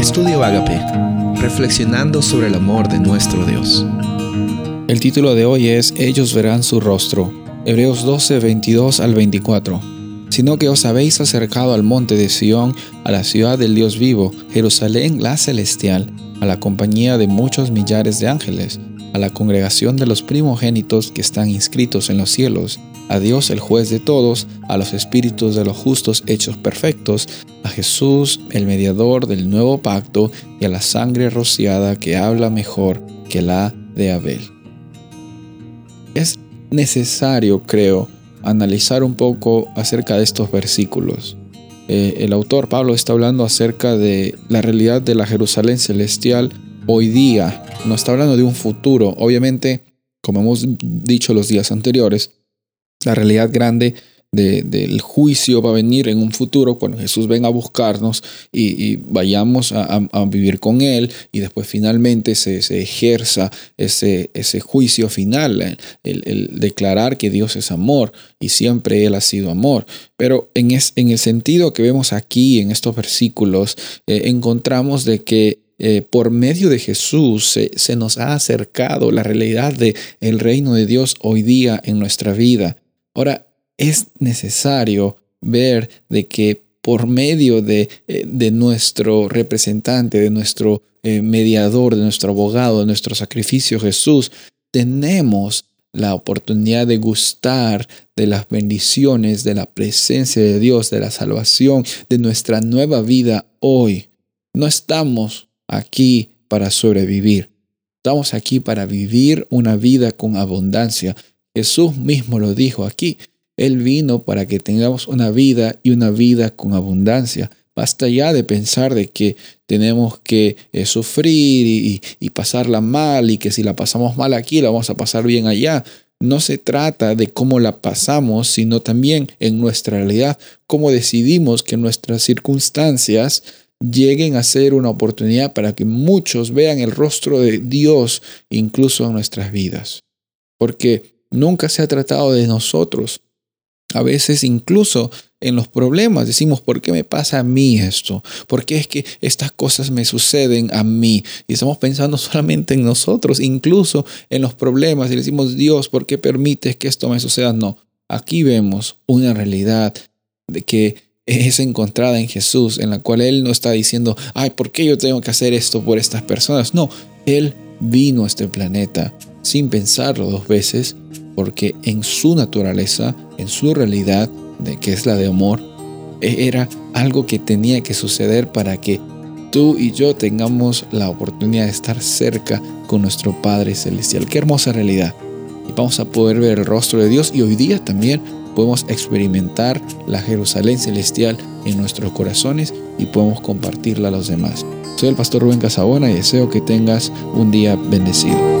Estudio Agape, reflexionando sobre el amor de nuestro Dios. El título de hoy es Ellos verán su rostro. Hebreos 12, 22 al 24. Sino que os habéis acercado al monte de Sión, a la ciudad del Dios vivo, Jerusalén la celestial, a la compañía de muchos millares de ángeles, a la congregación de los primogénitos que están inscritos en los cielos, a Dios el juez de todos, a los espíritus de los justos hechos perfectos, a Jesús el mediador del nuevo pacto y a la sangre rociada que habla mejor que la de Abel. Es necesario, creo, analizar un poco acerca de estos versículos. Eh, el autor Pablo está hablando acerca de la realidad de la Jerusalén celestial hoy día. No está hablando de un futuro. Obviamente, como hemos dicho los días anteriores, la realidad grande del juicio va a venir en un futuro cuando Jesús venga a buscarnos y, vayamos a, vivir con Él y después finalmente se, ejerza ese, juicio final, el, declarar que Dios es amor y siempre Él ha sido amor. Pero en, el sentido que vemos aquí en estos versículos, eh, encontramos de que eh, por medio de Jesús se, se, nos ha acercado la realidad del el reino de Dios hoy día en nuestra vida. Ahora, es necesario ver de que por medio de, eh, de nuestro representante, de nuestro eh, mediador, de nuestro abogado, de nuestro sacrificio Jesús, tenemos la oportunidad de gustar de las bendiciones, de la presencia de Dios, de la salvación, de nuestra nueva vida hoy. No estamos aquí para sobrevivir. Estamos aquí para vivir una vida con abundancia, Jesús mismo lo dijo aquí. Él vino para que tengamos una vida y una vida con abundancia. Basta ya de pensar de que tenemos que eh, sufrir y, y pasarla mal y que si la pasamos mal aquí, la vamos a pasar bien allá. No se trata de cómo la pasamos, sino también en nuestra realidad, cómo decidimos que nuestras circunstancias lleguen a ser una oportunidad para que muchos vean el rostro de Dios incluso en nuestras vidas. Porque Nunca se ha tratado de nosotros. A veces incluso en los problemas decimos, ¿por qué me pasa a mí esto? ¿Por qué es que estas cosas me suceden a mí? Y estamos pensando solamente en nosotros, incluso en los problemas. Y decimos, Dios, ¿por qué permites que esto me suceda? No, aquí vemos una realidad de que es encontrada en Jesús, en la cual Él no está diciendo, ay, ¿por qué yo tengo que hacer esto por estas personas? No, Él vino a este planeta sin pensarlo dos veces, porque en su naturaleza, en su realidad, de que es la de amor, e-, era algo que tenía que suceder para que tú y yo tengamos la oportunidad de estar cerca con nuestro Padre Celestial. Qué hermosa realidad. Y vamos a poder ver el rostro de Dios y hoy día también podemos experimentar la Jerusalén celestial en nuestros corazones y podemos compartirla a los demás. Soy el pastor Rubén Casabona y deseo que tengas un día bendecido.